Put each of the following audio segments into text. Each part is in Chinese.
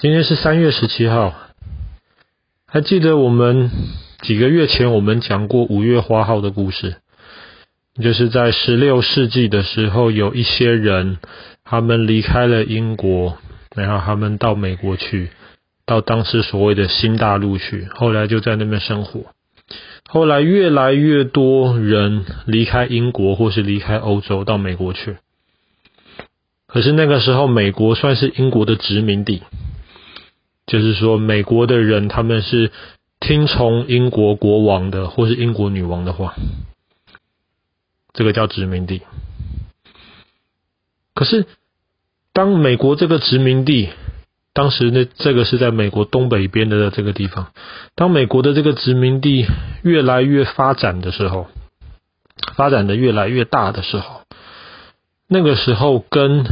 今天是三月十七号，还记得我们几个月前我们讲过五月花号的故事，就是在十六世纪的时候，有一些人他们离开了英国，然后他们到美国去，到当时所谓的新大陆去，后来就在那边生活。后来越来越多人离开英国或是离开欧洲到美国去，可是那个时候美国算是英国的殖民地。就是说，美国的人他们是听从英国国王的，或是英国女王的话，这个叫殖民地。可是，当美国这个殖民地，当时那，这个是在美国东北边的这个地方，当美国的这个殖民地越来越发展的时候，发展的越来越大的时候，那个时候跟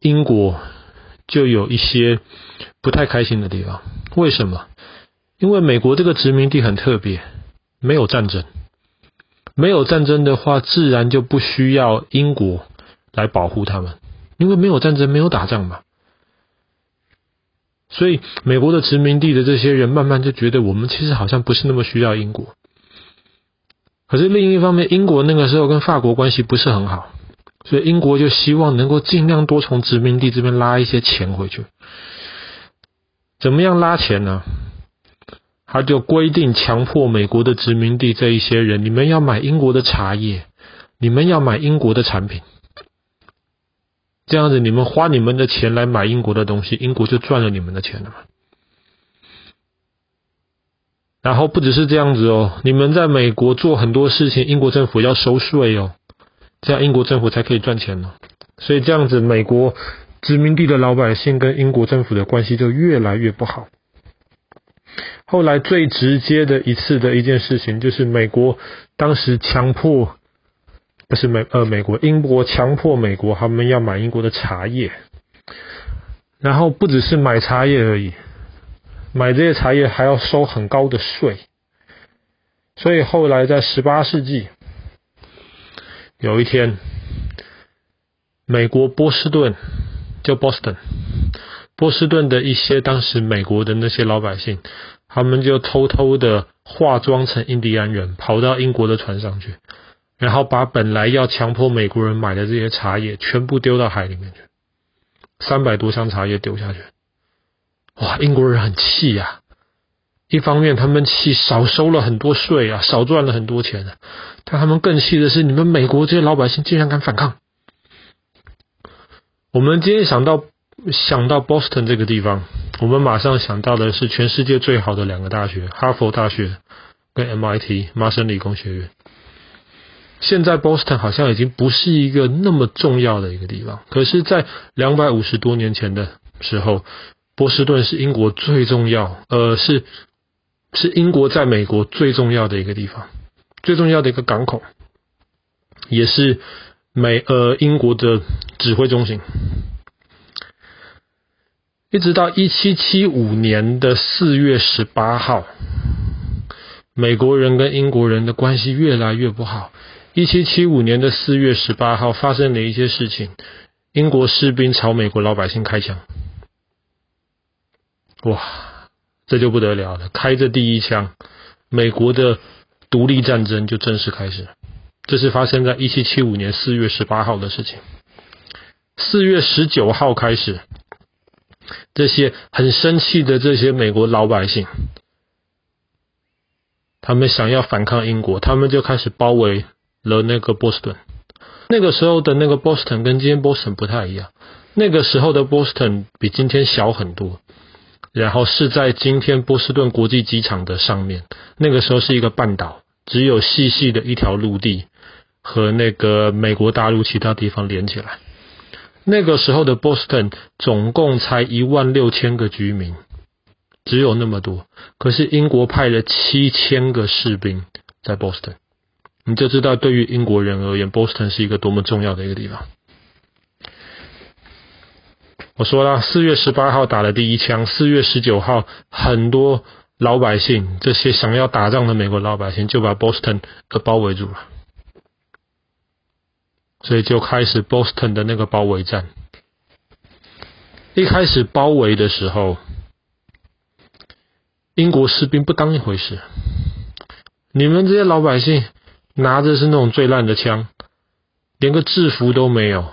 英国就有一些。不太开心的地方，为什么？因为美国这个殖民地很特别，没有战争，没有战争的话，自然就不需要英国来保护他们，因为没有战争，没有打仗嘛。所以美国的殖民地的这些人，慢慢就觉得我们其实好像不是那么需要英国。可是另一方面，英国那个时候跟法国关系不是很好，所以英国就希望能够尽量多从殖民地这边拉一些钱回去。怎么样拉钱呢？他就规定强迫美国的殖民地这一些人，你们要买英国的茶叶，你们要买英国的产品，这样子你们花你们的钱来买英国的东西，英国就赚了你们的钱了嘛。然后不只是这样子哦，你们在美国做很多事情，英国政府要收税哦，这样英国政府才可以赚钱呢。所以这样子，美国。殖民地的老百姓跟英国政府的关系就越来越不好。后来最直接的一次的一件事情，就是美国当时强迫，不是美呃美国英国强迫美国他们要买英国的茶叶，然后不只是买茶叶而已，买这些茶叶还要收很高的税。所以后来在十八世纪，有一天，美国波士顿。叫 Boston，波士顿的一些当时美国的那些老百姓，他们就偷偷的化妆成印第安人，跑到英国的船上去，然后把本来要强迫美国人买的这些茶叶全部丢到海里面去，三百多箱茶叶丢下去，哇，英国人很气呀！一方面他们气少收了很多税啊，少赚了很多钱啊，但他们更气的是你们美国这些老百姓竟然敢反抗。我们今天想到想到 Boston 这个地方，我们马上想到的是全世界最好的两个大学，哈佛大学跟 MIT 麻省理工学院。现在 Boston 好像已经不是一个那么重要的一个地方，可是，在两百五十多年前的时候，波士顿是英国最重要，呃，是是英国在美国最重要的一个地方，最重要的一个港口，也是。美呃，英国的指挥中心，一直到一七七五年的四月十八号，美国人跟英国人的关系越来越不好。一七七五年的四月十八号发生了一些事情，英国士兵朝美国老百姓开枪，哇，这就不得了了！开着第一枪，美国的独立战争就正式开始。这是发生在一七七五年四月十八号的事情。四月十九号开始，这些很生气的这些美国老百姓，他们想要反抗英国，他们就开始包围了那个波士顿。那个时候的那个波士顿跟今天波士顿不太一样，那个时候的波士顿比今天小很多，然后是在今天波士顿国际机场的上面。那个时候是一个半岛，只有细细的一条陆地。和那个美国大陆其他地方连起来，那个时候的波士顿总共才一万六千个居民，只有那么多。可是英国派了七千个士兵在波士顿，你就知道对于英国人而言，波士顿是一个多么重要的一个地方。我说了，四月十八号打了第一枪，四月十九号，很多老百姓，这些想要打仗的美国老百姓，就把 Boston 给包围住了。所以就开始 Boston 的那个包围战，一开始包围的时候，英国士兵不当一回事。你们这些老百姓拿着是那种最烂的枪，连个制服都没有，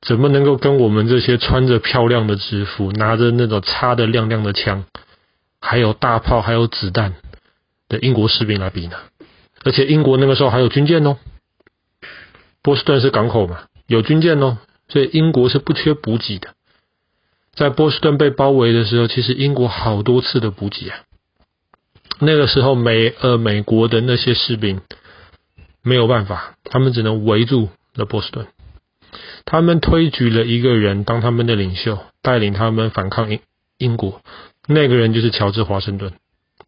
怎么能够跟我们这些穿着漂亮的制服、拿着那种擦得亮亮的枪，还有大炮、还有子弹的英国士兵来比呢？而且英国那个时候还有军舰哦，波士顿是港口嘛，有军舰哦，所以英国是不缺补给的。在波士顿被包围的时候，其实英国好多次的补给啊。那个时候美呃美国的那些士兵没有办法，他们只能围住了波士顿。他们推举了一个人当他们的领袖，带领他们反抗英英国。那个人就是乔治华盛顿，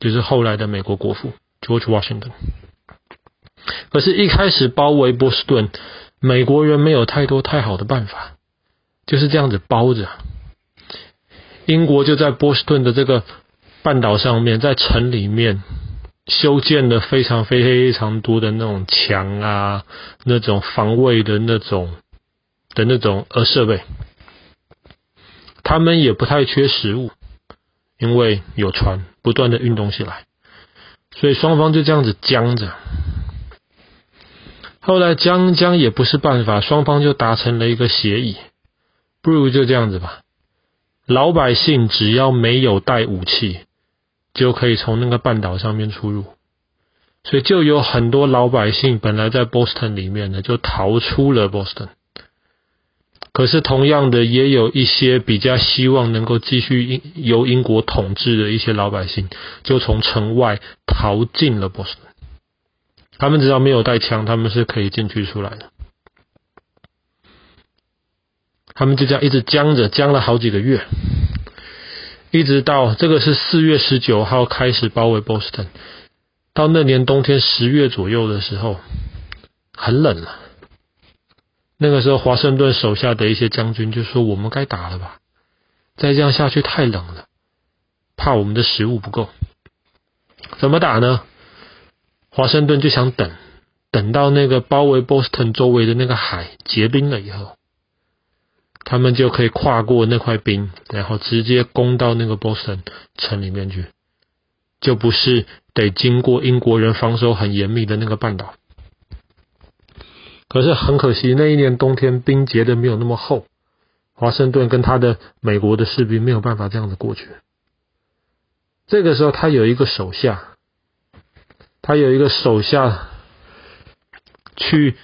就是后来的美国国父 George Washington。可是，一开始包围波士顿，美国人没有太多太好的办法，就是这样子包着。英国就在波士顿的这个。半岛上面，在城里面修建了非常非常多的那种墙啊，那种防卫的那种的那种呃设备。他们也不太缺食物，因为有船不断的运动起来，所以双方就这样子僵着。后来僵僵也不是办法，双方就达成了一个协议，不如就这样子吧，老百姓只要没有带武器。就可以从那个半岛上面出入，所以就有很多老百姓本来在 Boston 里面呢，就逃出了 Boston。可是同样的，也有一些比较希望能够继续英由英国统治的一些老百姓，就从城外逃进了波士顿。他们只要没有带枪，他们是可以进去出来的。他们就这样一直僵着，僵了好几个月。一直到这个是四月十九号开始包围波士顿，到那年冬天十月左右的时候，很冷了。那个时候，华盛顿手下的一些将军就说：“我们该打了吧？再这样下去太冷了，怕我们的食物不够。怎么打呢？”华盛顿就想等，等到那个包围波士顿周围的那个海结冰了以后。他们就可以跨过那块冰，然后直接攻到那个波士顿城里面去，就不是得经过英国人防守很严密的那个半岛。可是很可惜，那一年冬天冰结的没有那么厚，华盛顿跟他的美国的士兵没有办法这样子过去。这个时候，他有一个手下，他有一个手下去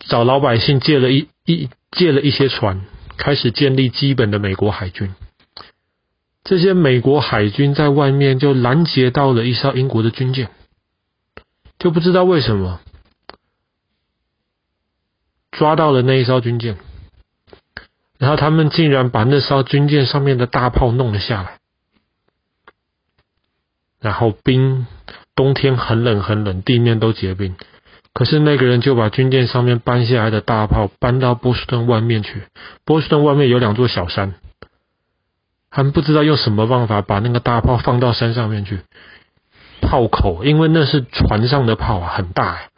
找老百姓借了一一。借了一些船，开始建立基本的美国海军。这些美国海军在外面就拦截到了一艘英国的军舰，就不知道为什么抓到了那一艘军舰，然后他们竟然把那艘军舰上面的大炮弄了下来，然后冰，冬天很冷很冷，地面都结冰。可是那个人就把军舰上面搬下来的大炮搬到波士顿外面去。波士顿外面有两座小山，他们不知道用什么办法把那个大炮放到山上面去。炮口，因为那是船上的炮啊，很大，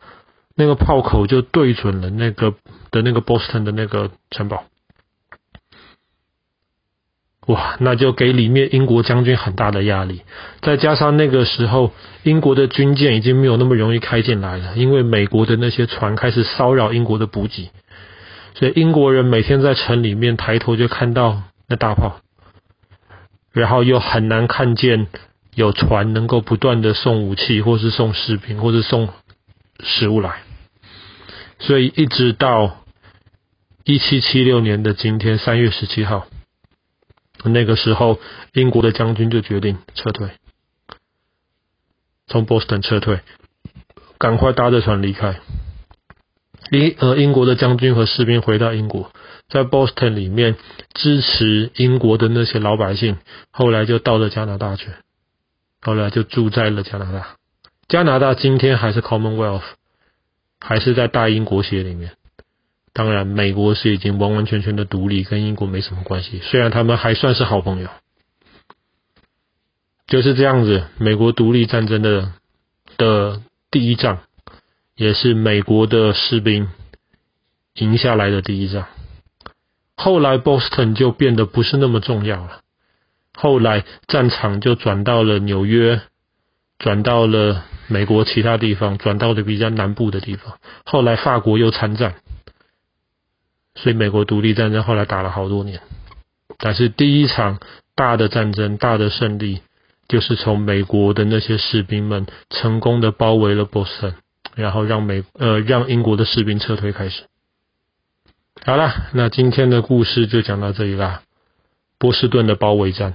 那个炮口就对准了那个的那个 Boston 的那个城堡。哇，那就给里面英国将军很大的压力，再加上那个时候英国的军舰已经没有那么容易开进来了，因为美国的那些船开始骚扰英国的补给，所以英国人每天在城里面抬头就看到那大炮，然后又很难看见有船能够不断的送武器，或是送士兵，或是送食物来，所以一直到一七七六年的今天三月十七号。那个时候，英国的将军就决定撤退，从波士顿撤退，赶快搭着船离开。英呃，英国的将军和士兵回到英国，在 Boston 里面支持英国的那些老百姓，后来就到了加拿大去，后来就住在了加拿大。加拿大今天还是 Commonwealth，还是在大英国协里面。当然，美国是已经完完全全的独立，跟英国没什么关系。虽然他们还算是好朋友，就是这样子。美国独立战争的的第一仗，也是美国的士兵赢下来的第一仗。后来 Boston 就变得不是那么重要了。后来战场就转到了纽约，转到了美国其他地方，转到了比较南部的地方。后来法国又参战，所以美国独立战争后来打了好多年。但是第一场大的战争、大的胜利，就是从美国的那些士兵们成功的包围了波士顿然后让美呃让英国的士兵撤退开始。好了，那今天的故事就讲到这里啦。波士顿的包围战。